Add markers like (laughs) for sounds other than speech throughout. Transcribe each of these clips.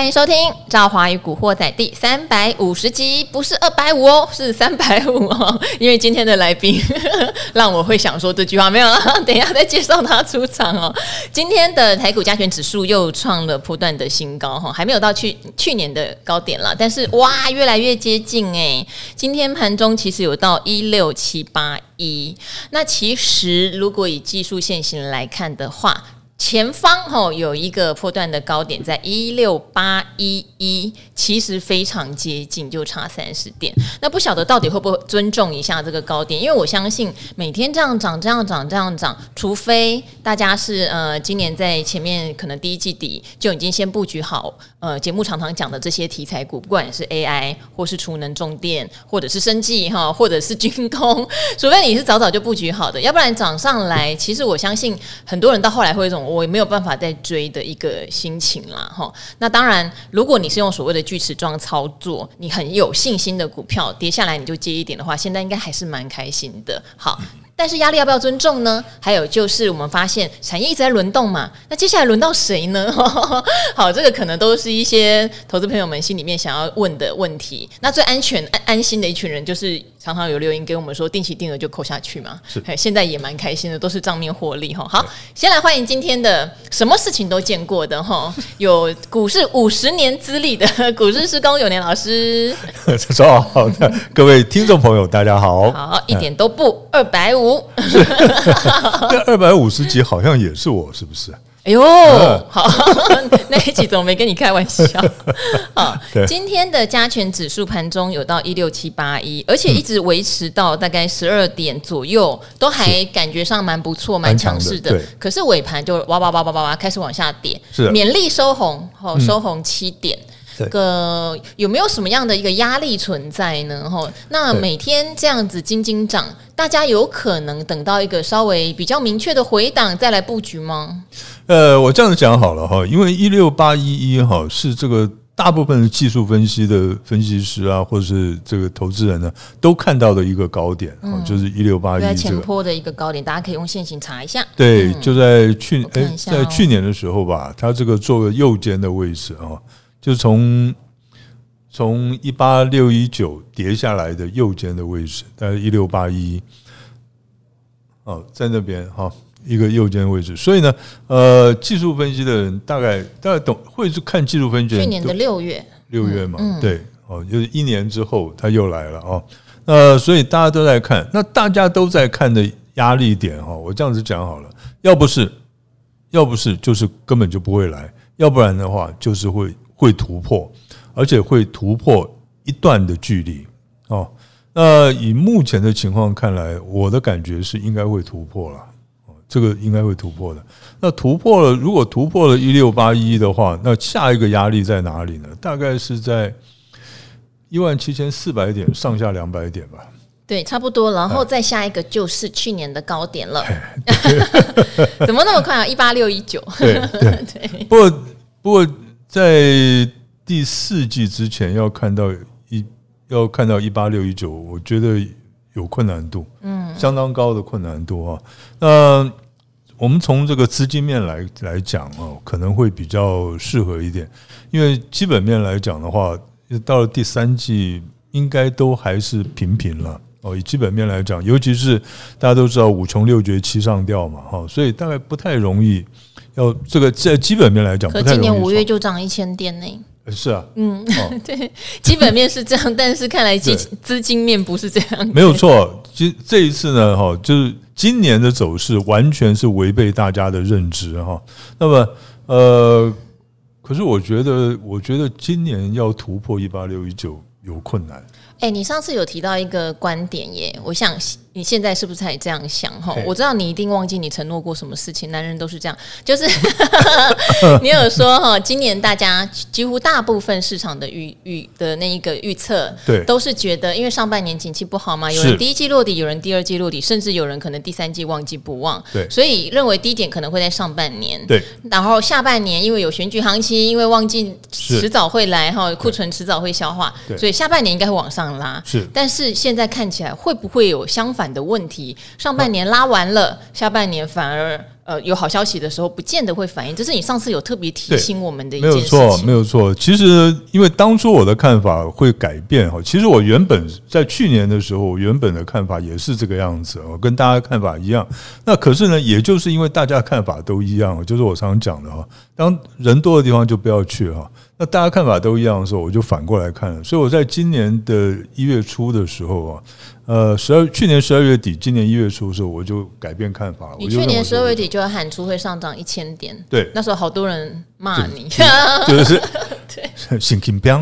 欢迎收听《赵华与古惑仔》第三百五十集，不是二百五哦，是三百五哦。(laughs) 因为今天的来宾让我会想说这句话没有了，(laughs) 等一下再介绍他出场哦。今天的台股加权指数又创了不断的新高哈，还没有到去去年的高点了，但是哇，越来越接近哎。今天盘中其实有到一六七八一，那其实如果以技术线型来看的话。前方吼有一个破段的高点在一六八一一，其实非常接近，就差三十点。那不晓得到底会不会尊重一下这个高点？因为我相信每天这样涨、这样涨、这样涨，除非大家是呃今年在前面可能第一季底就已经先布局好呃节目常常讲的这些题材股，不管是 AI 或是储能、重电，或者是生技哈，(laughs) 或者是军工，(laughs) 除非你是早早就布局好的，要不然涨上来，其实我相信很多人到后来会有一种。我也没有办法再追的一个心情啦，哈。那当然，如果你是用所谓的锯齿状操作，你很有信心的股票跌下来你就接一点的话，现在应该还是蛮开心的。好，但是压力要不要尊重呢？还有就是我们发现产业一直在轮动嘛，那接下来轮到谁呢？(laughs) 好，这个可能都是一些投资朋友们心里面想要问的问题。那最安全安安心的一群人就是。常常有留言给我们说，定期定额就扣下去嘛，是，现在也蛮开心的，都是账面获利哈。好，先来欢迎今天的什么事情都见过的哈，(laughs) 有股市五十年资历的股市师公永年老师，早上好的各位听众朋友，大家好，好，一点都不二百五，这 (laughs) 二百五十集好像也是我，是不是？哎呦，好，(laughs) 那一集怎么没跟你开玩笑？(laughs) 好，今天的加权指数盘中有到一六七八一，而且一直维持到大概十二点左右，都还感觉上蛮不错，蛮强势的。可是尾盘就哇哇哇哇哇哇开始往下跌，是勉力收红，好，收红七点。这个有没有什么样的一个压力存在呢？哈，那每天这样子斤斤涨，大家有可能等到一个稍微比较明确的回档再来布局吗？呃，我这样子讲好了哈，因为一六八一一哈是这个大部分的技术分析的分析师啊，或者是这个投资人呢，都看到的一个高点，嗯，就是一六八一在前坡的一个高点，大家可以用线型查一下。对，就在去哎，在去年的时候吧，它这个做个右肩的位置啊，就从从一八六一九跌下来的右肩的位置，大概一六八一，哦，在那边哈。一个右肩位置，所以呢，呃，技术分析的人大概大概懂会去看技术分析。去年的六月，六月嘛，嗯、对，哦，就是一年之后他又来了哦。那所以大家都在看，那大家都在看的压力点哈，我这样子讲好了，要不是，要不是，就是根本就不会来，要不然的话就是会会突破，而且会突破一段的距离哦。那以目前的情况看来，我的感觉是应该会突破了。这个应该会突破的。那突破了，如果突破了一六八一的话，那下一个压力在哪里呢？大概是在一万七千四百点上下两百点吧。对，差不多。然后再下一个就是去年的高点了。(laughs) 怎么那么快啊？一八六一九。对对 (laughs) 对。不过不过，在第四季之前要看到一要看到一八六一九，我觉得。有困难度，嗯，相当高的困难度啊。那我们从这个资金面来来讲啊，可能会比较适合一点，因为基本面来讲的话，到了第三季应该都还是平平了哦。以基本面来讲，尤其是大家都知道五穷六绝七上吊嘛哈，所以大概不太容易要这个在基本面来讲，可今年五月就涨一千点呢。是啊，嗯，(laughs) 对，基本面是这样，(laughs) 但是看来资资金面不是这样。没有错，(laughs) 今这一次呢，哈，就是今年的走势完全是违背大家的认知哈。那么，呃，可是我觉得，我觉得今年要突破一八六一九有困难。哎，你上次有提到一个观点耶，我想。你现在是不是还这样想？哈，我知道你一定忘记你承诺过什么事情。男人都是这样，就是 (laughs) 你有说哈，今年大家几乎大部分市场的预预的那一个预测，对，都是觉得因为上半年景气不好嘛，有人第一季落底，有人第二季落底，甚至有人可能第三季旺季不旺，对，所以认为低点可能会在上半年，对，然后下半年因为有选举行情，因为旺季迟早会来哈，库存迟早会消化，所以下半年应该会往上拉，是，但是现在看起来会不会有相反？反的问题，上半年拉完了，下半年反而呃有好消息的时候，不见得会反应。这是你上次有特别提醒我们的一件事情。没有错，没有错。其实因为当初我的看法会改变哈，其实我原本在去年的时候，我原本的看法也是这个样子，我跟大家看法一样。那可是呢，也就是因为大家看法都一样，就是我常常讲的哈，当人多的地方就不要去哈。那大家看法都一样的时候，我就反过来看了。所以我在今年的一月初的时候啊。呃，十二去年十二月底，今年一月初的时候，我就改变看法了。你去年十二月底就要喊出会上涨一千点，对，那时候好多人骂你，就是 (laughs) 对，心情变。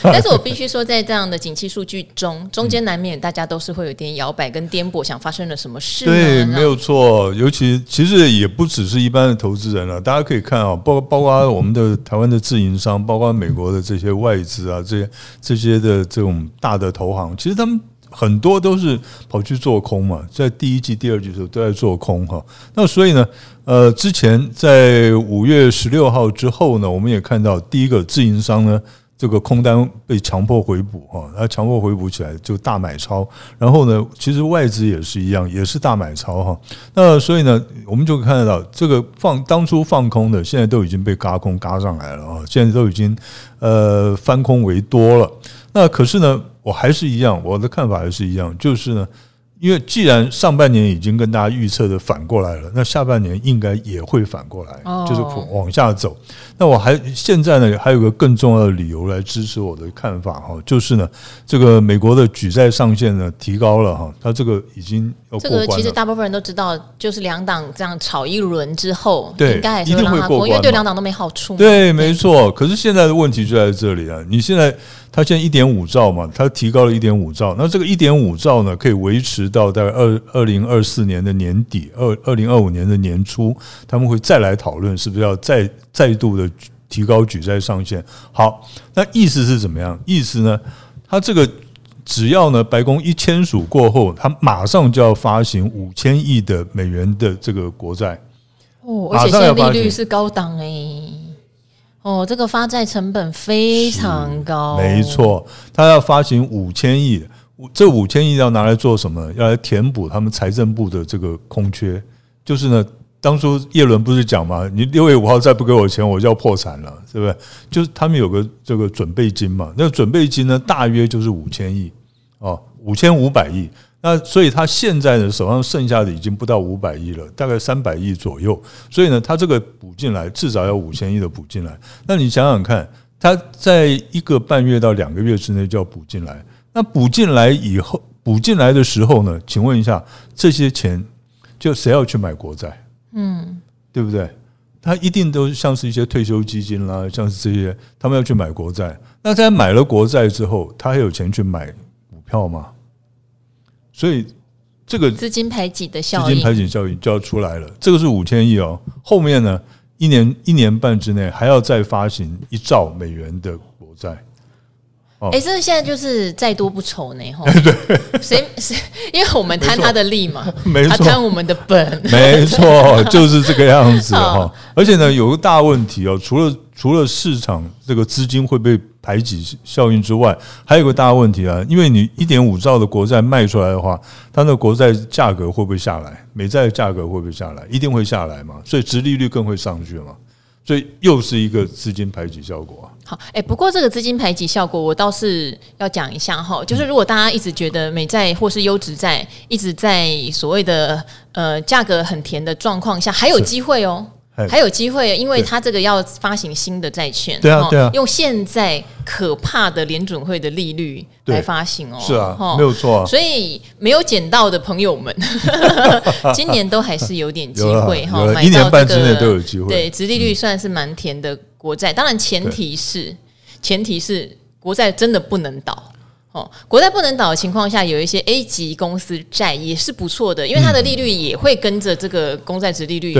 但是我必须说，在这样的景气数据中，中间难免大家都是会有点摇摆跟颠簸，想发生了什么事？对，没有错。尤其其实也不只是一般的投资人了，大家可以看啊，包包括我们的台湾的自营商，包括美国的这些外资啊，这些这些的这种大的投行，其实他们。很多都是跑去做空嘛，在第一季、第二季的时候都在做空哈。那所以呢，呃，之前在五月十六号之后呢，我们也看到第一个自营商呢，这个空单被强迫回补哈，它强迫回补起来就大买超。然后呢，其实外资也是一样，也是大买超哈。那所以呢，我们就看得到这个放当初放空的，现在都已经被嘎空嘎上来了啊，现在都已经呃翻空为多了。那可是呢，我还是一样，我的看法还是一样，就是呢，因为既然上半年已经跟大家预测的反过来了，那下半年应该也会反过来，就是往下走。那我还现在呢，还有个更重要的理由来支持我的看法哈，就是呢，这个美国的举债上限呢提高了哈，它这个已经。这个其实大部分人都知道，就是两党这样吵一轮之后，对，应该还是会让它过，因为对两党都没好处。对，没错。可是现在的问题就在这里啊，你现在。它现在一点五兆嘛，它提高了一点五兆，那这个一点五兆呢，可以维持到大概二二零二四年的年底，二二零二五年的年初，他们会再来讨论是不是要再再度的提高举债上限。好，那意思是怎么样？意思呢，它这个只要呢，白宫一签署过后，他马上就要发行五千亿的美元的这个国债。哦，而且现在利率是高档诶。哦，这个发债成本非常高，没错，他要发行五千亿，这五千亿要拿来做什么？要来填补他们财政部的这个空缺。就是呢，当初叶伦不是讲吗？你六月五号再不给我钱，我就要破产了，是不是？就是他们有个这个准备金嘛，那准备金呢，大约就是五千亿哦，五千五百亿。那所以他现在呢，手上剩下的已经不到五百亿了，大概三百亿左右。所以呢，他这个补进来至少要五千亿的补进来。那你想想看，他在一个半月到两个月之内就要补进来。那补进来以后，补进来的时候呢，请问一下，这些钱就谁要去买国债？嗯，对不对？他一定都像是一些退休基金啦，像是这些，他们要去买国债。那在买了国债之后，他还有钱去买股票吗？所以，这个资金排挤的效应，资金排挤效应就要出来了。这个是五千亿哦，后面呢，一年一年半之内还要再发行一兆美元的国债。哎，这现在就是再多不愁呢，哈。(laughs) 对，谁谁？因为我们贪他的利嘛，(laughs) 没错，他贪我们的本，(laughs) 没错，就是这个样子哈。而且呢，有个大问题哦，除了除了市场这个资金会被排挤效应之外，还有个大问题啊，因为你一点五兆的国债卖出来的话，它那国债价格会不会下来？美债的价格会不会下来？一定会下来嘛，所以殖利率更会上去嘛。所以又是一个资金排挤效果啊。好，哎，不过这个资金排挤效果，我倒是要讲一下哈。就是如果大家一直觉得美债或是优质债一直在所谓的呃价格很甜的状况下，还有机会哦。还有机会，因为他这个要发行新的债券，对啊，对啊，用现在可怕的联准会的利率来发行哦，是啊，没有错。所以没有捡到的朋友们，(laughs) (laughs) 今年都还是有点机会 (laughs) 哈，买到这个，一年半之内都有机会。对，殖利率算是蛮甜的国债，当然前提是前提是国债真的不能倒。哦，国债不能倒的情况下，有一些 A 级公司债也是不错的，因为它的利率也会跟着这个公债殖利率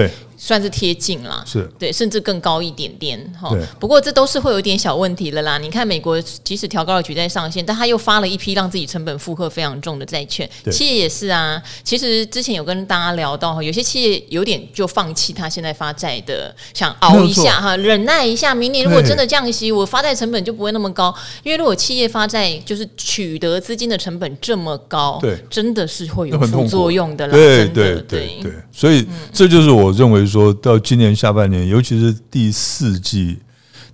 算是贴近啦，是对，甚至更高一点点哈。不过这都是会有一点小问题了啦。你看美国即使调高了举债上限，但他又发了一批让自己成本负荷非常重的债券，企业也是啊。其实之前有跟大家聊到，有些企业有点就放弃他现在发债的，想熬一下哈，忍耐一下，明年如果真的降息，我发债成本就不会那么高。因为如果企业发债就是取得资金的成本这么高，对，真的是会有副作用的啦。对对对对，所以这就是我认为说到今年下半年，尤其是第四季，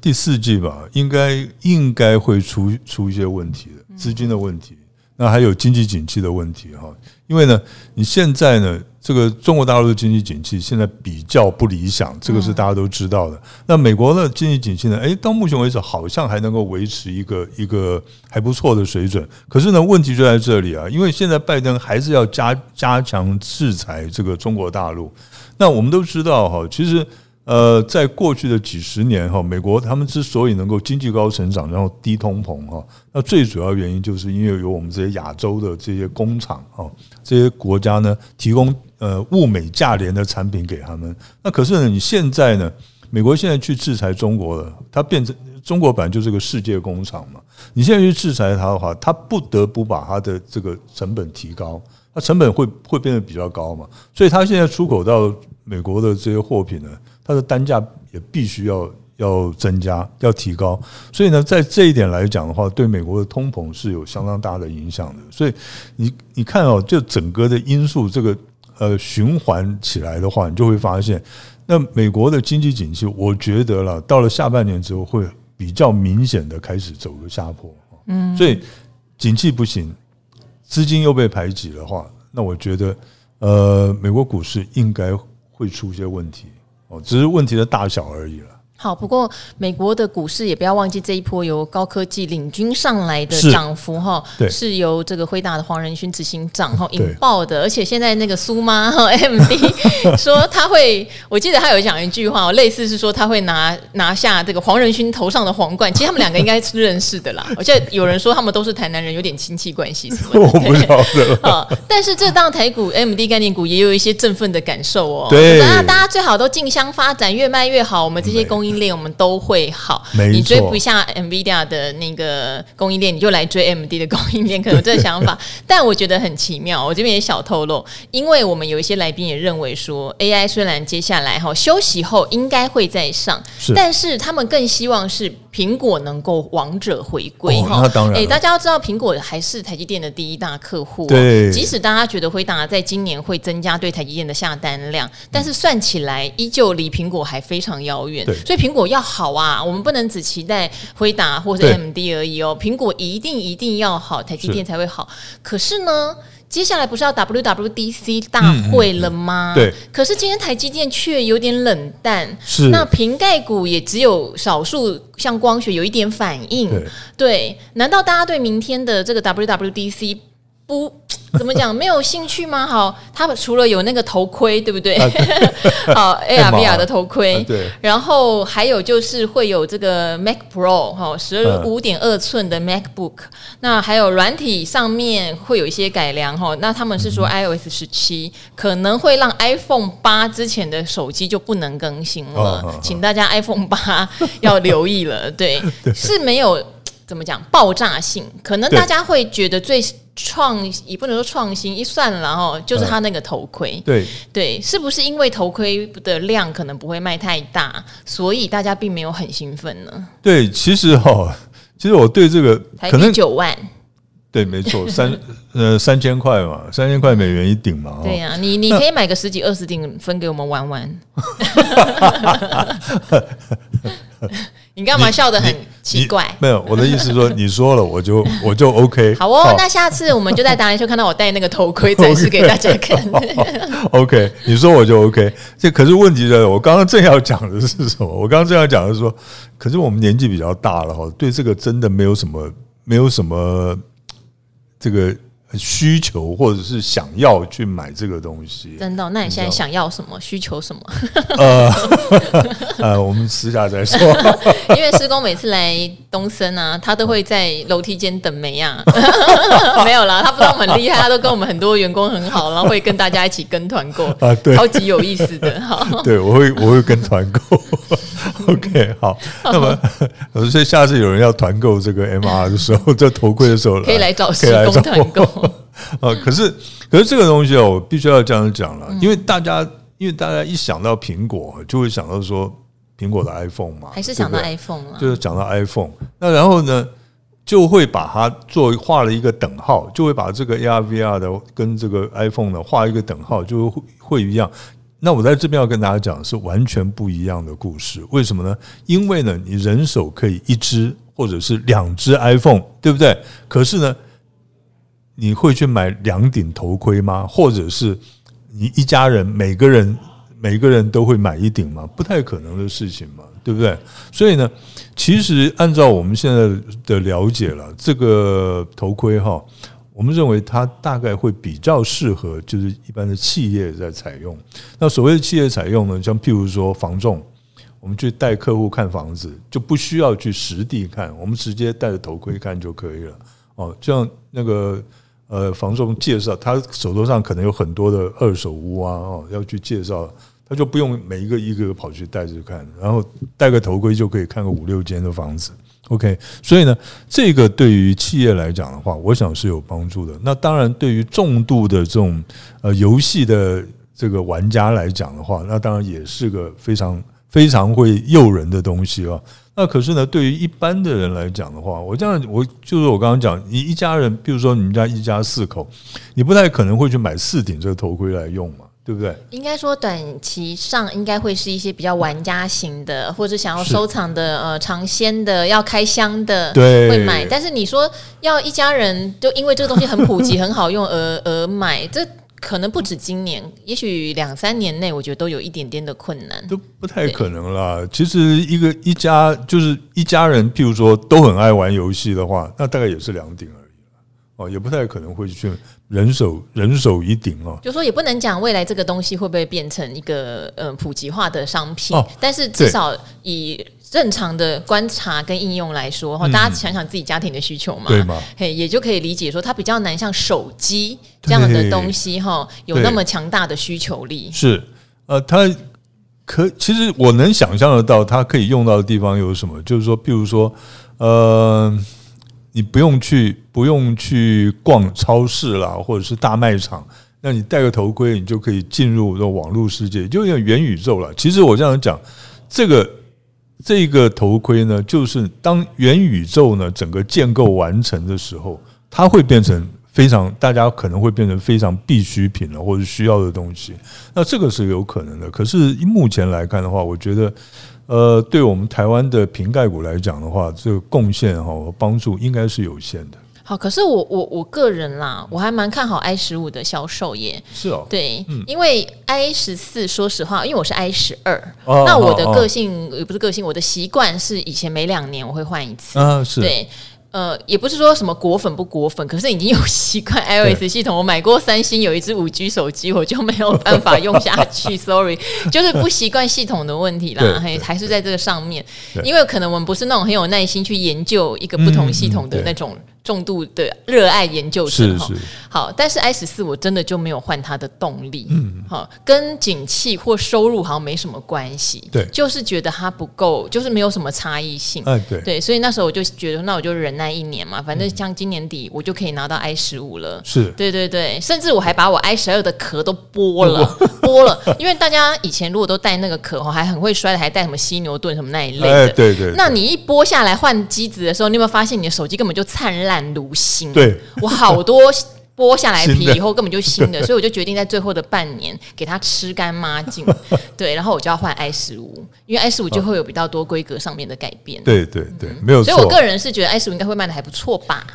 第四季吧，应该应该会出出一些问题的，资金的问题，那还有经济景气的问题哈。因为呢，你现在呢，这个中国大陆的经济景气现在比较不理想，这个是大家都知道的。那美国的经济景气呢，诶，到目前为止好像还能够维持一个一个还不错的水准。可是呢，问题就在这里啊，因为现在拜登还是要加加强制裁这个中国大陆。那我们都知道哈，其实。呃，在过去的几十年哈，美国他们之所以能够经济高成长，然后低通膨哈，那最主要原因就是因为有我们这些亚洲的这些工厂哈，这些国家呢提供呃物美价廉的产品给他们。那可是呢，你现在呢，美国现在去制裁中国了，它变成中国本来就是个世界工厂嘛，你现在去制裁它的话，它不得不把它的这个成本提高，它成本会会变得比较高嘛，所以它现在出口到美国的这些货品呢。它的单价也必须要要增加，要提高，所以呢，在这一点来讲的话，对美国的通膨是有相当大的影响的。所以你你看哦，就整个的因素这个呃循环起来的话，你就会发现，那美国的经济景气，我觉得了，到了下半年之后会比较明显的开始走个下坡。嗯，所以景气不行，资金又被排挤的话，那我觉得呃，美国股市应该会出一些问题。哦，只是问题的大小而已了。好，不过美国的股市也不要忘记这一波由高科技领军上来的涨幅哈，是，由这个辉达的黄仁勋执行长哈引爆的，而且现在那个苏妈哈 (laughs) MD 说他会，我记得他有讲一句话，类似是说他会拿拿下这个黄仁勋头上的皇冠。其实他们两个应该是认识的啦，(laughs) 而且有人说他们都是台南人，有点亲戚关系什么的。我不晓得啊，但是这档台股 MD 概念股也有一些振奋的感受哦。对，大家最好都竞相发展，越卖越好，我们这些供应链我们都会好，你追不下 NVIDIA 的那个供应链，你就来追 AMD 的供应链，可能这个想法。(laughs) 但我觉得很奇妙，我这边也小透露，因为我们有一些来宾也认为说，AI 虽然接下来哈休息后应该会再上，但是他们更希望是。苹果能够王者回归哈，那当然。哎，大家要知道，苹果还是台积电的第一大客户。对，即使大家觉得辉达在今年会增加对台积电的下单量，但是算起来依旧离苹果还非常遥远。所以苹果要好啊，我们不能只期待辉达或者 AMD 而已哦，苹果一定一定要好，台积电才会好。可是呢？接下来不是要 WWDC 大会了吗？对。可是今天台积电却有点冷淡，是。那瓶盖股也只有少数像光学有一点反应。对。对。难道大家对明天的这个 WWDC 不？怎么讲？没有兴趣吗？好，他们除了有那个头盔，对不对？啊、对好，AR VR 的头盔。对。然后还有就是会有这个 Mac Pro 哈，十五点二寸的 MacBook。那还有软体上面会有一些改良哈。那他们是说 iOS 十七可能会让 iPhone 八之前的手机就不能更新了，请大家 iPhone 八 (laughs) 要留意了。对，(laughs) 是没有怎么讲爆炸性，可能大家会觉得最。创也不能说创新，一算了哈，就是他那个头盔，对对，是不是因为头盔的量可能不会卖太大，所以大家并没有很兴奋呢？对，其实哈，其实我对这个可能九万，对，没错，三 (laughs) 呃三千块嘛，三千块美元一顶嘛，对呀、啊，你你可以买个十几二十顶分给我们玩玩。你干嘛笑得很奇怪？没有，我的意思是说，你说了我就 (laughs) 我就 OK。好哦，那下次我们就在达人秀看到我戴那个头盔展示给大家看。(laughs) OK，你说我就 OK。这可是问题的，我刚刚正要讲的是什么？我刚刚正要讲的是说，可是我们年纪比较大了哈，对这个真的没有什么没有什么这个需求或者是想要去买这个东西。真的、哦？那你现在想要什么？需求什么？呃 (laughs) 呃，我们私下再说。(laughs) 因为施工每次来东森啊，他都会在楼梯间等梅啊。(laughs) 没有啦，他不知道我们很厉害，他都跟我们很多员工很好，然后会跟大家一起跟团购啊，对，超级有意思的。好，对我会我会跟团购。OK，好，那么所以下次有人要团购这个 MR 的时候，这头盔的时候，可以来找施工团购 (laughs) 啊。可是可是这个东西哦，我必须要这样讲了，因为大家因为大家一想到苹果，就会想到说苹果的 iPhone 嘛，还是想到 iPhone 啊，就是讲到 iPhone。那然后呢，就会把它做画了一个等号，就会把这个 AR VR 的跟这个 iPhone 呢画一个等号，就会会一样。那我在这边要跟大家讲的是完全不一样的故事，为什么呢？因为呢，你人手可以一只或者是两只 iPhone，对不对？可是呢，你会去买两顶头盔吗？或者是你一家人每个人每个人都会买一顶吗？不太可能的事情嘛，对不对？所以呢，其实按照我们现在的了解了，这个头盔哈。我们认为它大概会比较适合，就是一般的企业在采用。那所谓的企业采用呢，像譬如说房仲，我们去带客户看房子，就不需要去实地看，我们直接戴着头盔看就可以了。哦，像那个呃房仲介绍，他手头上可能有很多的二手屋啊，哦，要去介绍，他就不用每一个一个跑去带着看，然后戴个头盔就可以看个五六间的房子。OK，所以呢，这个对于企业来讲的话，我想是有帮助的。那当然，对于重度的这种呃游戏的这个玩家来讲的话，那当然也是个非常非常会诱人的东西哦。那可是呢，对于一般的人来讲的话，我这样我就是我刚刚讲，你一家人，比如说你们家一家四口，你不太可能会去买四顶这个头盔来用嘛。对不对？应该说，短期上应该会是一些比较玩家型的，或者想要收藏的、呃，尝鲜的、要开箱的，对，会买。但是你说要一家人就因为这个东西很普及、很好用而而买，这可能不止今年，也许两三年内，我觉得都有一点点的困难，都不太可能啦。其实一个一家就是一家人，譬如说都很爱玩游戏的话，那大概也是两顶而已。哦，也不太可能会去人手人手一顶哦。就说也不能讲未来这个东西会不会变成一个呃普及化的商品，但是至少以正常的观察跟应用来说，哈，大家想想自己家庭的需求嘛？嘿，也就可以理解说它比较难像手机这样的东西哈，有那么强大的需求力。是，呃，它可其实我能想象得到它可以用到的地方有什么，就是说，比如说，呃。你不用去，不用去逛超市啦，或者是大卖场，那你戴个头盔，你就可以进入这网络世界，就有点元宇宙了。其实我这样讲，这个这个头盔呢，就是当元宇宙呢整个建构完成的时候，它会变成非常大家可能会变成非常必需品了，或者需要的东西。那这个是有可能的。可是目前来看的话，我觉得。呃，对我们台湾的瓶盖股来讲的话，这个贡献哈帮助应该是有限的。好，可是我我我个人啦，我还蛮看好 i 十五的销售耶。是哦，对，嗯、因为 i 十四，说实话，因为我是 i 十二，那我的个性也不是个性，我的习惯是以前每两年我会换一次。啊，是对。呃，也不是说什么果粉不果粉，可是已经有习惯 (laughs) iOS 系统。我买过三星有一只五 G 手机，我就没有办法用下去，(laughs) sorry，就是不习惯系统的问题啦。还还是在这个上面，因为可能我们不是那种很有耐心去研究一个不同系统的那种。重度的热爱研究者哈，好，但是 i 十四我真的就没有换它的动力，嗯，好，跟景气或收入好像没什么关系，对，就是觉得它不够，就是没有什么差异性，哎，对，对，所以那时候我就觉得，那我就忍耐一年嘛，反正像今年底我就可以拿到 i 十五了，是，对对对，甚至我还把我 i 十二的壳都剥了，(laughs) 剥了，因为大家以前如果都带那个壳哈，还很会摔的，还带什么犀牛盾什么那一类的，对对，那你一剥下来换机子的时候，你有没有发现你的手机根本就灿烂？如新，对，我好多剥下来皮以后根本就新的，(laughs) 所以我就决定在最后的半年给它吃干抹净，(laughs) 对，然后我就要换 i 十五，因为 i 十五就会有比较多规格上面的改变，对对对，没有错。所以我个人是觉得 i 十五应该会卖的还不错吧？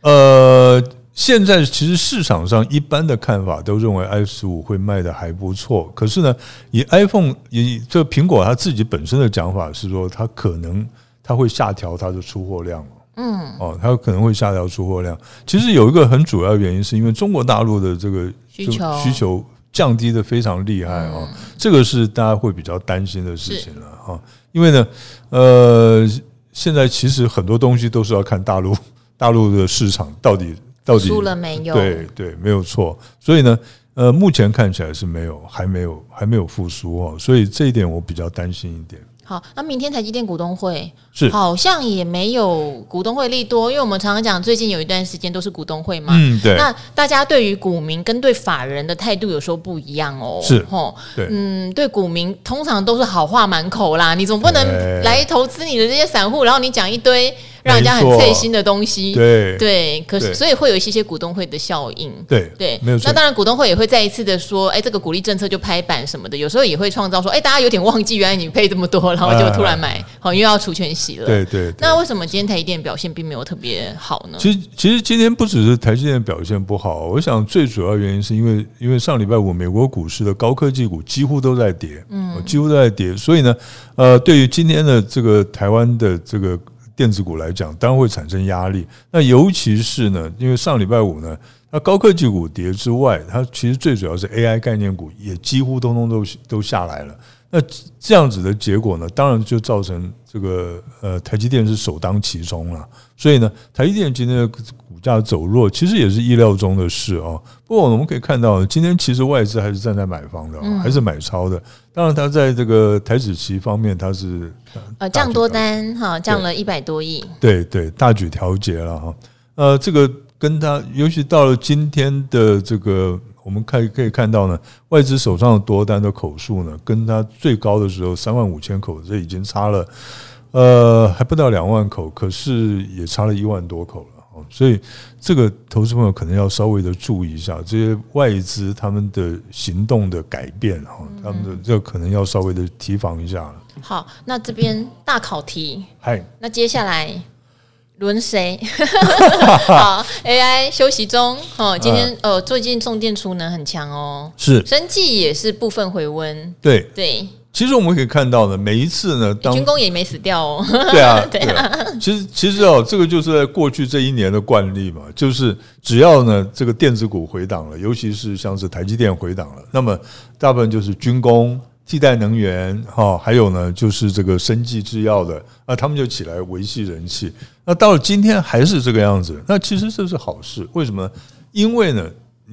呃，现在其实市场上一般的看法都认为 i 十五会卖的还不错，可是呢，以 iPhone 以这个苹果它自己本身的讲法是说，它可能它会下调它的出货量嗯，哦，它可能会下调出货量。其实有一个很主要的原因，是因为中国大陆的这个需求需求降低的非常厉害哦，这个是大家会比较担心的事情了哈。因为呢，呃，现在其实很多东西都是要看大陆大陆的市场到底到底输了没有？对对，没有错。所以呢，呃，目前看起来是没有，还没有，还没有复苏哦。所以这一点我比较担心一点。好，那明天台积电股东会是好像也没有股东会利多，因为我们常常讲最近有一段时间都是股东会嘛。嗯，对。那大家对于股民跟对法人的态度有时候不一样哦。是，哦，对，嗯，对股民通常都是好话满口啦，你总不能来投资你的这些散户，然后你讲一堆。让人家很刺心的东西，对对，可是所以会有一些些股东会的效应，对对，没有错。那当然股东会也会再一次的说，哎，这个鼓励政策就拍板什么的，有时候也会创造说，哎，大家有点忘记原来你配这么多，然后就突然买，好，因为要除权息了，对对。那为什么今天台积电表现并没有特别好呢？其实其实今天不只是台积电表现不好，我想最主要原因是因为因为上礼拜五美国股市的高科技股几乎都在跌，嗯，几乎都在跌，所以呢，呃，对于今天的这个台湾的这个。电子股来讲，当然会产生压力。那尤其是呢，因为上礼拜五呢，那高科技股跌之外，它其实最主要是 AI 概念股也几乎通通都都下来了。那这样子的结果呢，当然就造成这个呃台积电是首当其冲了。所以呢，台积电今天的价走弱，其实也是意料中的事哦。不过我们可以看到，今天其实外资还是站在买方的，还是买超的。当然，它在这个台指期方面，它是呃降多单哈，降了一百多亿。对对，大举调节了哈。呃，这个跟它，尤其到了今天的这个。我们看可以看到呢，外资手上的多单的口数呢，跟它最高的时候三万五千口，这已经差了，呃，还不到两万口，可是也差了一万多口了哦。所以这个投资朋友可能要稍微的注意一下，这些外资他们的行动的改变哈，他们的这可能要稍微的提防一下了。好，那这边大考题，嗨，那接下来。轮谁？(laughs) 好，AI 休息中哦。今天呃，最近重电储能很强哦，是，生技也是部分回温。对对，其实我们可以看到呢，每一次呢，当军工也没死掉哦。对啊，(laughs) 对啊。其实其实哦，这个就是在过去这一年的惯例嘛，就是只要呢这个电子股回档了，尤其是像是台积电回档了，那么大部分就是军工。替代能源哈，还有呢，就是这个生技制药的，那他们就起来维系人气。那到了今天还是这个样子，那其实这是好事。为什么？因为呢，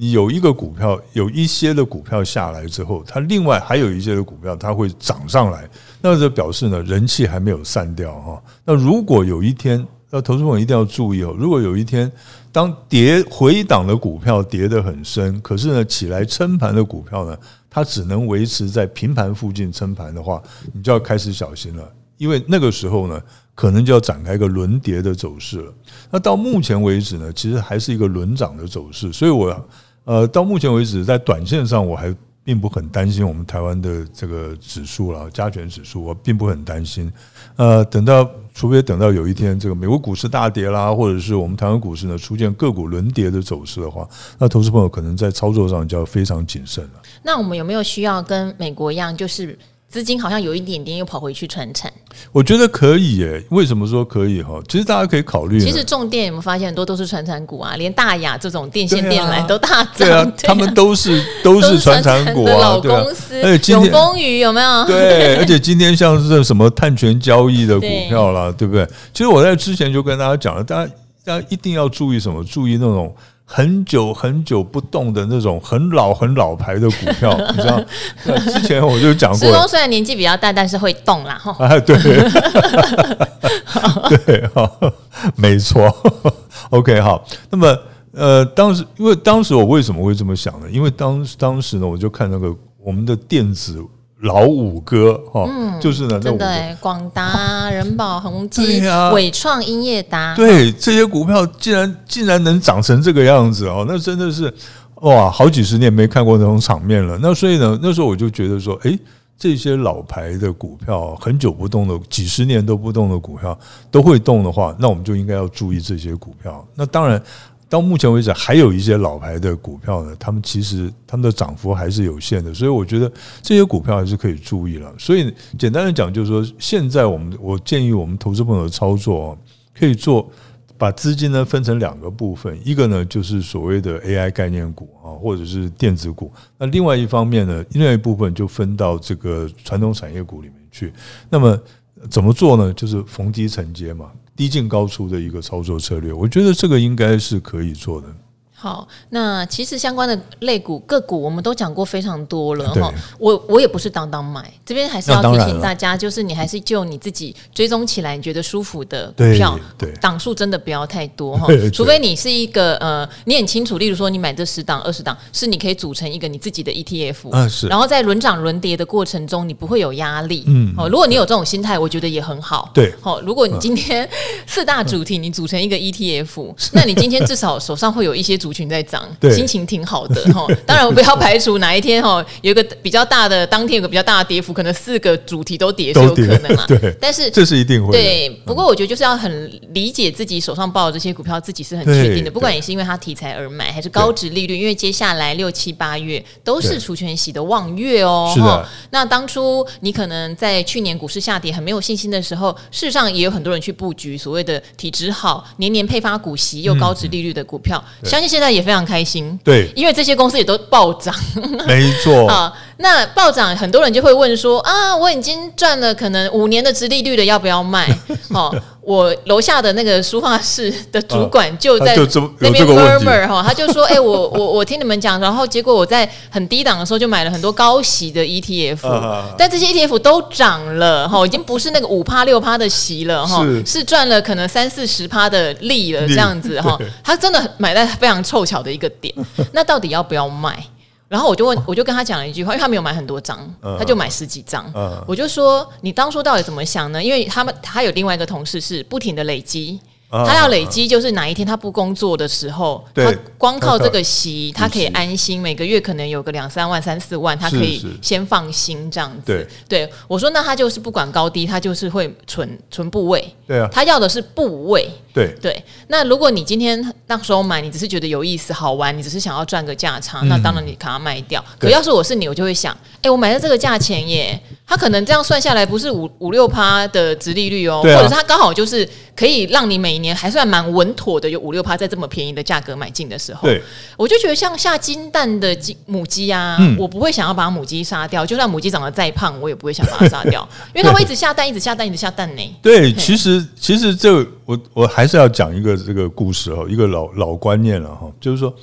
有一个股票，有一些的股票下来之后，它另外还有一些的股票，它会涨上来。那这表示呢，人气还没有散掉哈。那如果有一天，那投资朋友一定要注意哦。如果有一天，当跌回档的股票跌得很深，可是呢，起来撑盘的股票呢，它只能维持在平盘附近撑盘的话，你就要开始小心了，因为那个时候呢，可能就要展开一个轮跌的走势了。那到目前为止呢，其实还是一个轮涨的走势，所以我呃，到目前为止在短线上我还并不很担心我们台湾的这个指数了，加权指数我并不很担心。呃，等到。除非等到有一天这个美国股市大跌啦，或者是我们台湾股市呢出现个股轮跌的走势的话，那投资朋友可能在操作上就要非常谨慎了。那我们有没有需要跟美国一样，就是？资金好像有一点点又跑回去传产，我觉得可以耶。为什么说可以哈？其实大家可以考虑。其实重电有没有发现很多都是传产股啊？连大亚这种电线电缆都大涨。对啊，他们都是都是传产股啊，老公司。而且永丰余有没有？对，(laughs) 而且今天像是这什么碳权交易的股票啦，对不对？其实我在之前就跟大家讲了，大家大家一定要注意什么？注意那种。很久很久不动的那种很老很老牌的股票，(laughs) 你知道？之前我就讲过，施工虽然年纪比较大，但是会动啦。哈，哎，对，(laughs) 对，哈，没错。OK，好。那么，呃，当时因为当时我为什么会这么想呢？因为当当时呢，我就看那个我们的电子。老五哥哈，嗯、就是呢，真的广达、(laughs) 人保、宏基、伟创、英业达，对这些股票竟然竟然能涨成这个样子哦，那真的是哇，好几十年没看过那种场面了。那所以呢，那时候我就觉得说，诶，这些老牌的股票，很久不动的，几十年都不动的股票，都会动的话，那我们就应该要注意这些股票。那当然。到目前为止，还有一些老牌的股票呢，他们其实他们的涨幅还是有限的，所以我觉得这些股票还是可以注意了。所以简单的讲，就是说，现在我们我建议我们投资朋友的操作，可以做把资金呢分成两个部分，一个呢就是所谓的 AI 概念股啊，或者是电子股。那另外一方面呢，另外一部分就分到这个传统产业股里面去。那么怎么做呢？就是逢低承接嘛，低进高出的一个操作策略。我觉得这个应该是可以做的。好，那其实相关的类股个股我们都讲过非常多了哈。我我也不是当当买，这边还是要提醒大家，就是你还是就你自己追踪起来你觉得舒服的股票，对档数真的不要太多哈。除非你是一个呃，你很清楚，例如说你买这十档二十档，是你可以组成一个你自己的 ETF，嗯是。然后在轮涨轮跌的过程中，你不会有压力，嗯。哦，如果你有这种心态，我觉得也很好。对，好，如果你今天 (laughs) 四大主题你组成一个 ETF，那你今天至少手上会有一些主。族群在涨，心情挺好的哈。(laughs) 当然，我不要排除哪一天哈有一个比较大的，当天有个比较大的跌幅，可能四个主题都跌是有可能嘛。对，但是这是一定会。对，不过我觉得就是要很理解自己手上抱的这些股票，自己是很确定的。不管你是因为它题材而买，还是高值利率，因为接下来六七八月都是除权息的望月哦。是的。那当初你可能在去年股市下跌很没有信心的时候，事实上也有很多人去布局所谓的体质好、年年配发股息又高值利率的股票，相信现现在也非常开心，对，因为这些公司也都暴涨，(laughs) 没错 (laughs) 啊。那暴涨，很多人就会问说啊，我已经赚了可能五年的殖利率了，要不要卖？(laughs) 哦，我楼下的那个书画室的主管就在那边 murmur 哈，他就说，哎，我我我听你们讲，然后结果我在很低档的时候就买了很多高息的 ETF，但这些 ETF 都涨了哈，已经不是那个五趴六趴的息了哈，是。赚了可能三四十趴的利了这样子哈，他真的买在非常凑巧的一个点，那到底要不要卖？然后我就问，我就跟他讲了一句话，因为他没有买很多张，他就买十几张。我就说，你当初到底怎么想呢？因为他们他有另外一个同事是不停的累积。他要累积，就是哪一天他不工作的时候，他光靠这个息，他可以安心，每个月可能有个两三万、三四万，他可以先放心这样子。对，对我说，那他就是不管高低，他就是会存存部位。对啊，他要的是部位。对对，那如果你今天那时候买，你只是觉得有意思、好玩，你只是想要赚个价差，那当然你把它卖掉。可要是我是你，我就会想，哎，我买在这个价钱耶，他可能这样算下来不是五五六趴的殖利率哦，或者是他刚好就是可以让你每年还算蛮稳妥的，有五六趴在这么便宜的价格买进的时候，对，我就觉得像下金蛋的鸡母鸡啊，我不会想要把母鸡杀掉，就算母鸡长得再胖，我也不会想把它杀掉，因为它会一直下蛋，一直下蛋，一直下蛋呢。对，其实其实这我我还是要讲一个这个故事哈，一个老老观念了哈，就是说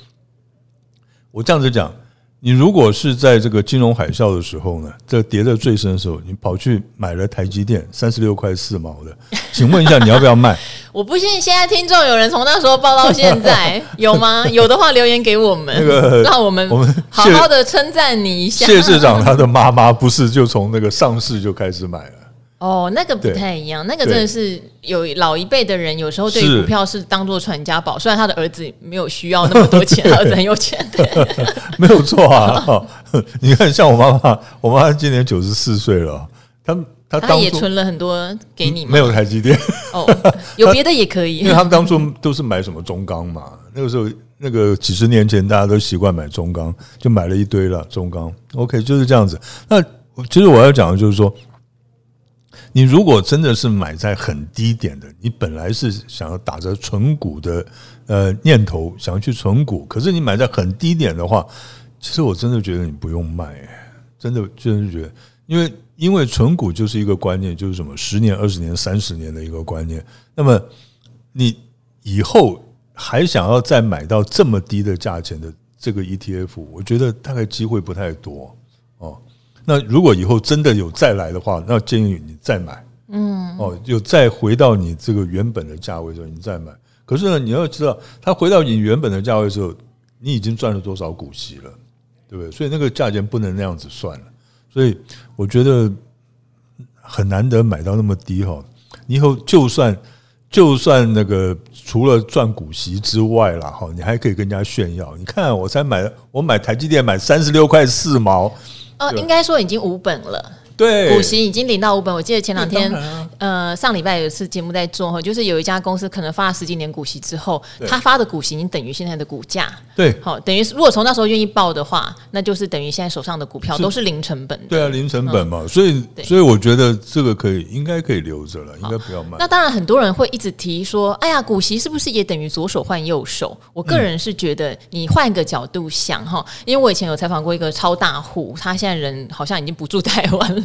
我这样子讲。你如果是在这个金融海啸的时候呢，这跌得最深的时候，你跑去买了台积电三十六块四毛的，请问一下你要不要卖？(laughs) 我不信现在听众有人从那时候报到现在 (laughs) 有吗？有的话留言给我们，那个让我们我们好好的称赞你一下。谢市长他的妈妈不是就从那个上市就开始买了。哦，那个不太一样，那个真的是有老一辈的人，有时候对股票是当做传家宝。虽然他的儿子没有需要那么多钱，儿子很有钱，对，(laughs) 没有错啊。你看，像我妈妈，我妈妈今年九十四岁了，她她她也存了很多给你吗？没有台积电哦，有别的也可以，(laughs) 因为他们当初都是买什么中钢嘛。那个时候，那个几十年前，大家都习惯买中钢，就买了一堆了中钢。OK，就是这样子。那其实我要讲的就是说。你如果真的是买在很低点的，你本来是想要打着存股的呃念头，想要去存股，可是你买在很低点的话，其实我真的觉得你不用卖，真的真的觉得，因为因为存股就是一个观念，就是什么十年、二十年、三十年的一个观念。那么你以后还想要再买到这么低的价钱的这个 ETF，我觉得大概机会不太多。那如果以后真的有再来的话，那建议你再买，嗯，哦，就再回到你这个原本的价位的时候，你再买。可是呢，你要知道，它回到你原本的价位的时候，你已经赚了多少股息了，对不对？所以那个价钱不能那样子算了。所以我觉得很难得买到那么低哈。你以后就算就算那个除了赚股息之外了哈，你还可以跟人家炫耀。你看，我才买，我买台积电买三十六块四毛。呃，应该说已经无本了，对，股息已经领到五本。我记得前两天，啊、呃，上礼拜有一次节目在做哈，就是有一家公司可能发了十几年股息之后，他发的股息已经等于现在的股价。对，好，等于如果从那时候愿意报的话，那就是等于现在手上的股票都是零成本的。对啊，零成本嘛，嗯、所以所以我觉得这个可以，应该可以留着了，应该不要卖。那当然，很多人会一直提说，哎呀，股息是不是也等于左手换右手？我个人是觉得，你换一个角度想哈，因为我以前有采访过一个超大户，他现在人好像已经不住台湾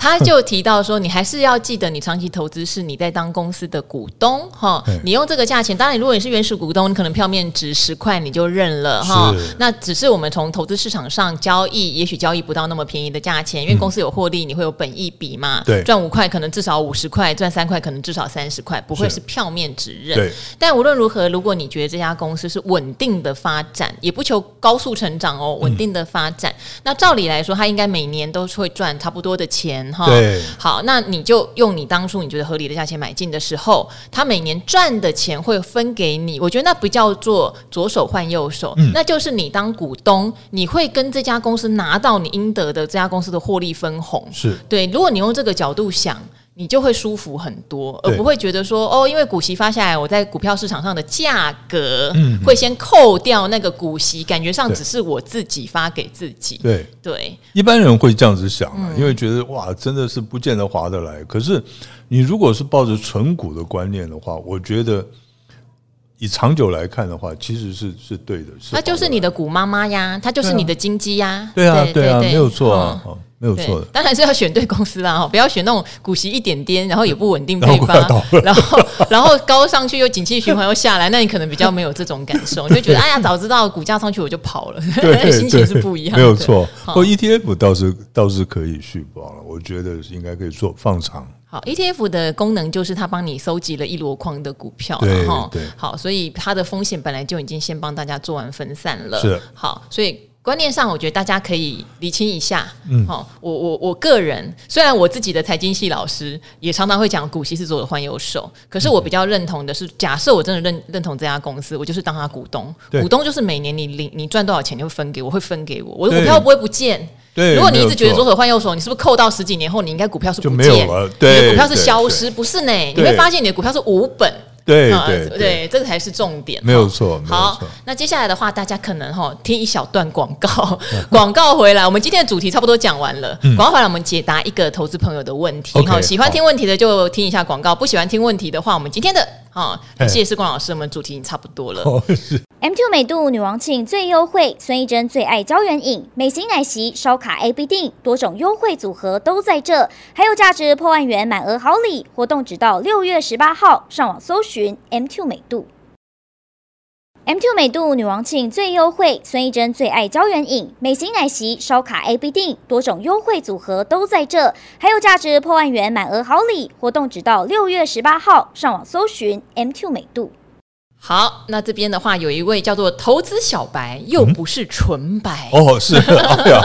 他就提到说，你还是要记得，你长期投资是你在当公司的股东哈，你用这个价钱，当然，如果你是原始股东，你可能票面值十块，你就认了哈。那只是我们从投资市场上交易，也许交易不到那么便宜的价钱，因为公司有获利，你会有本益比嘛，对，赚五块可能至少五十块，赚三块可能至少三十块，不会是。票面值认。对，但无论如何，如果你觉得这家公司是稳定的发展，也不求高速成长哦，稳定的发展，嗯、那照理来说，它应该每年都会赚差不多的钱哈。对，好，那你就用你当初你觉得合理的价钱买进的时候，他每年赚的钱会分给你，我觉得那不叫做左手换右手，嗯、那就是你当股东，你会跟这家公司拿到你应得的这家公司的获利分红。是对，如果你用这个角度想。你就会舒服很多，而不会觉得说哦，因为股息发下来，我在股票市场上的价格会先扣掉那个股息，感觉上只是我自己发给自己。对对，一般人会这样子想啊，因为觉得哇，真的是不见得划得来。可是你如果是抱着纯股的观念的话，我觉得以长久来看的话，其实是是对的。它就是你的股妈妈呀，它就是你的金鸡呀。对啊，对啊，没有错啊。没有错。的，当然是要选对公司啦哈，不要选那种股息一点点，然后也不稳定配发，然后 (laughs) 然后高上去又景气循环又下来，那你可能比较没有这种感受，你就觉得哎呀，早知道股价上去我就跑了，(laughs) (laughs) 心情是不一样的。没有错，不过 ETF 倒是倒是可以续保了，我觉得应该可以做放长。好，ETF 的功能就是它帮你收集了一箩筐的股票，对对，好，所以它的风险本来就已经先帮大家做完分散了，是。好，所以。观念上，我觉得大家可以理清一下。嗯，好，我我我个人虽然我自己的财经系老师也常常会讲股息是左手换右手，可是我比较认同的是，假设我真的认认同这家公司，我就是当他股东。股东就是每年你领你赚多少钱，就会分给我，会分给我，我的股票不会不见。对，如果你一直觉得左手换右手，你是不是扣到十几年后，你应该股票是不见，你的股票是消失？不是呢，你会发现你的股票是无本。对对对，这个才是重点，没有错。好，那接下来的话，大家可能哈听一小段广告，(laughs) 广告回来，我们今天的主题差不多讲完了。广告回来，我们解答一个投资朋友的问题。好，喜欢听问题的就听一下广告，不喜欢听问题的话，我们今天的啊，谢谢世光老师，我们主题已经差不多了。M two 美度女王庆最优惠，孙艺珍最爱胶原饮，美型奶昔烧卡 A B 定，多种优惠组合都在这，还有价值破万元满额好礼，活动直到六月十八号，上网搜寻 M two 美度。M2 美度女王庆最优惠，孙艺珍最爱胶原饮，美型奶昔烧卡 A B 定，多种优惠组合都在这，还有价值破万元满额好礼，活动直到六月十八号，上网搜寻 M two 美度。好，那这边的话有一位叫做投资小白，又不是纯白、嗯、哦，是，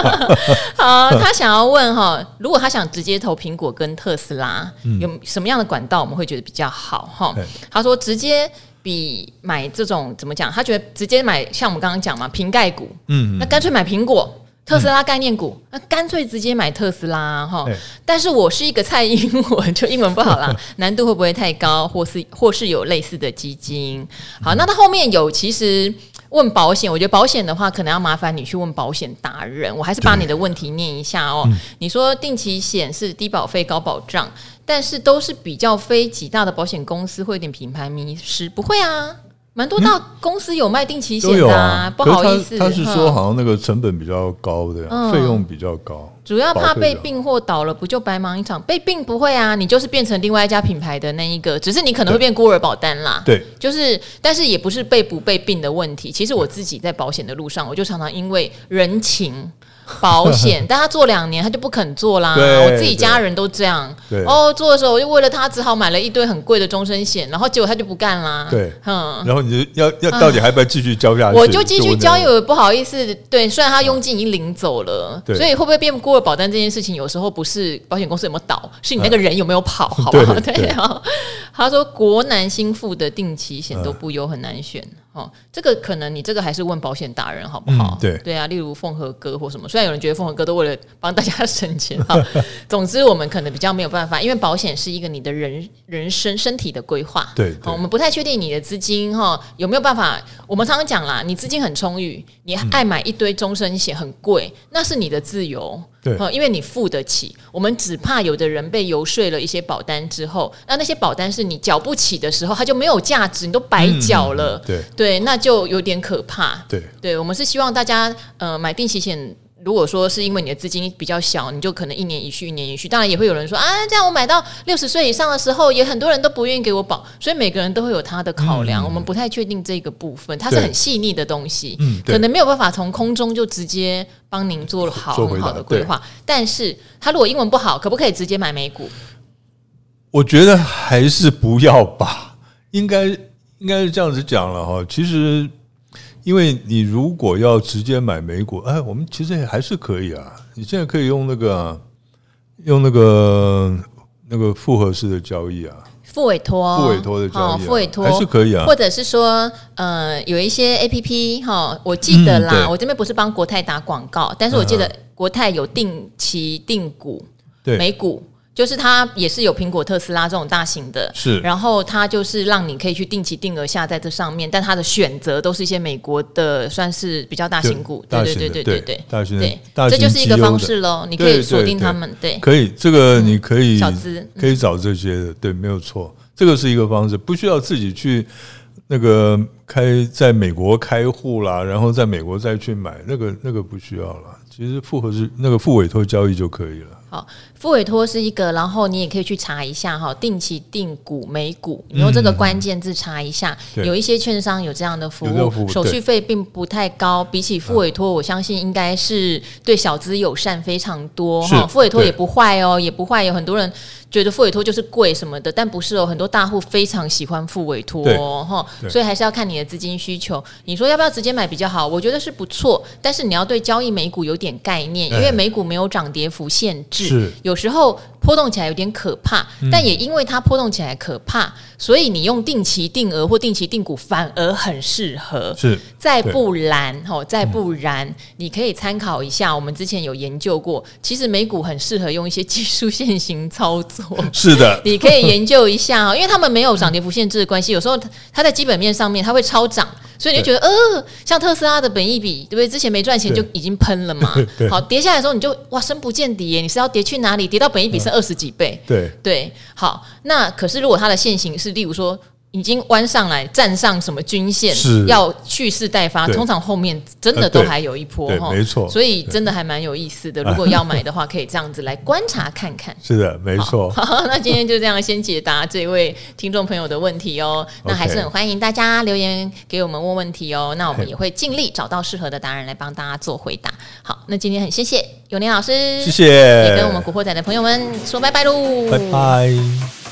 (laughs) 好，他想要问哈，如果他想直接投苹果跟特斯拉，嗯、有什么样的管道我们会觉得比较好哈？嘿。他说直接比买这种怎么讲？他觉得直接买像我们刚刚讲嘛，瓶盖股，嗯，那干脆买苹果。特斯拉概念股，那干脆直接买特斯拉哈。但是我是一个菜英文，就英文不好啦，(laughs) 难度会不会太高？或是或是有类似的基金？好，那他后面有其实问保险，我觉得保险的话，可能要麻烦你去问保险达人。我还是把你的问题念一下哦。你说定期险是低保费高保障，但是都是比较非几大的保险公司会有点品牌迷失，不会啊？蛮多大公司有卖定期险的，啊，不好意思，他是说好像那个成本比较高的，费用比较高，主要怕被并或倒了，不就白忙一场？被并不会啊，你就是变成另外一家品牌的那一个，只是你可能会变孤儿保单啦。对，就是，但是也不是被不被并的问题。其实我自己在保险的路上，我就常常因为人情。(laughs) 保险，但他做两年，他就不肯做啦。我自己家人都这样。哦，做的时候我就为了他，只好买了一堆很贵的终身险，然后结果他就不干啦。对，嗯，然后你就要要到底还不要继续交下去？我就继续交，又不好意思。对，虽然他佣金已经领走了，所以会不会变孤儿保单这件事情，有时候不是保险公司有没有倒，是你那个人有没有跑，好 (laughs) 不好？(laughs) 对。他说国南新富的定期险都不优，很难选。哦，这个可能你这个还是问保险达人好不好？对对啊，例如凤和哥或什么。虽然有人觉得凤凰哥都为了帮大家 (laughs) 省钱哈，总之我们可能比较没有办法，因为保险是一个你的人人生身体的规划。对，对，我们不太确定你的资金哈有没有办法。我们常常讲啦，你资金很充裕，你爱买一堆终身险很贵，那是你的自由。对，因为你付得起。我们只怕有的人被游说了一些保单之后，那那些保单是你缴不起的时候，它就没有价值，你都白缴了。对对，那就有点可怕。对对，我们是希望大家呃买定期险。如果说是因为你的资金比较小，你就可能一年一续，一年一续。当然也会有人说啊，这样我买到六十岁以上的时候，也很多人都不愿意给我保，所以每个人都会有他的考量。嗯、我们不太确定这个部分，它是很细腻的东西，嗯，可能没有办法从空中就直接帮您做好很好的规划。但是他如果英文不好，可不可以直接买美股？我觉得还是不要吧，应该应该是这样子讲了哈。其实。因为你如果要直接买美股，哎，我们其实也还是可以啊。你现在可以用那个用那个那个复合式的交易啊，付委托，付委托的交易，啊，付委托还是可以啊。或者是说，呃，有一些 APP 哈，我记得啦，嗯、我这边不是帮国泰打广告，但是我记得国泰有定期定股，对美股。就是它也是有苹果、特斯拉这种大型的，是，然后它就是让你可以去定期定额下在这上面，但它的选择都是一些美国的，算是比较大型股，对对对对对对，大型对，这就是一个方式喽，你可以锁定他们，对，可以，这个你可以小资可以找这些的，对，没有错，这个是一个方式，不需要自己去那个开在美国开户啦，然后在美国再去买，那个那个不需要了，其实复合是那个副委托交易就可以了。好。付委托是一个，然后你也可以去查一下哈，定期定股美股，你用这个关键字查一下，有一些券商有这样的服务，手续费并不太高，比起付委托，我相信应该是对小资友善非常多哈。付委托也不坏哦，也不坏，有很多人觉得付委托就是贵什么的，但不是哦，很多大户非常喜欢付委托哦哈，所以还是要看你的资金需求。你说要不要直接买比较好？我觉得是不错，但是你要对交易美股有点概念，因为美股没有涨跌幅限制，有时候波动起来有点可怕，但也因为它波动起来可怕，所以你用定期定额或定期定股反而很适合。是，再不然哦，再不然，你可以参考一下，我们之前有研究过，其实美股很适合用一些技术线型操作。是的，(laughs) 你可以研究一下哦，因为他们没有涨跌幅限制的关系，有时候它在基本面上面它会超涨。所以你就觉得，呃，像特斯拉的本益比，对不对？之前没赚钱就已经喷了嘛。(laughs) 好，跌下来的时候你就哇，深不见底耶！你是要跌去哪里？跌到本益比剩二十几倍。对对，好。那可是如果它的现行是，例如说。已经弯上来，站上什么均线，是要蓄势待发。通常后面真的都还有一波哈，没错。所以真的还蛮有意思的。如果要买的话，可以这样子来观察看看。(laughs) 是的，没错。(laughs) 好，那今天就这样先解答这位听众朋友的问题哦。那还是很欢迎大家留言给我们问问题哦。那我们也会尽力找到适合的答案来帮大家做回答。好，那今天很谢谢永年老师，谢谢，也跟我们古惑仔的朋友们说拜拜喽，拜拜。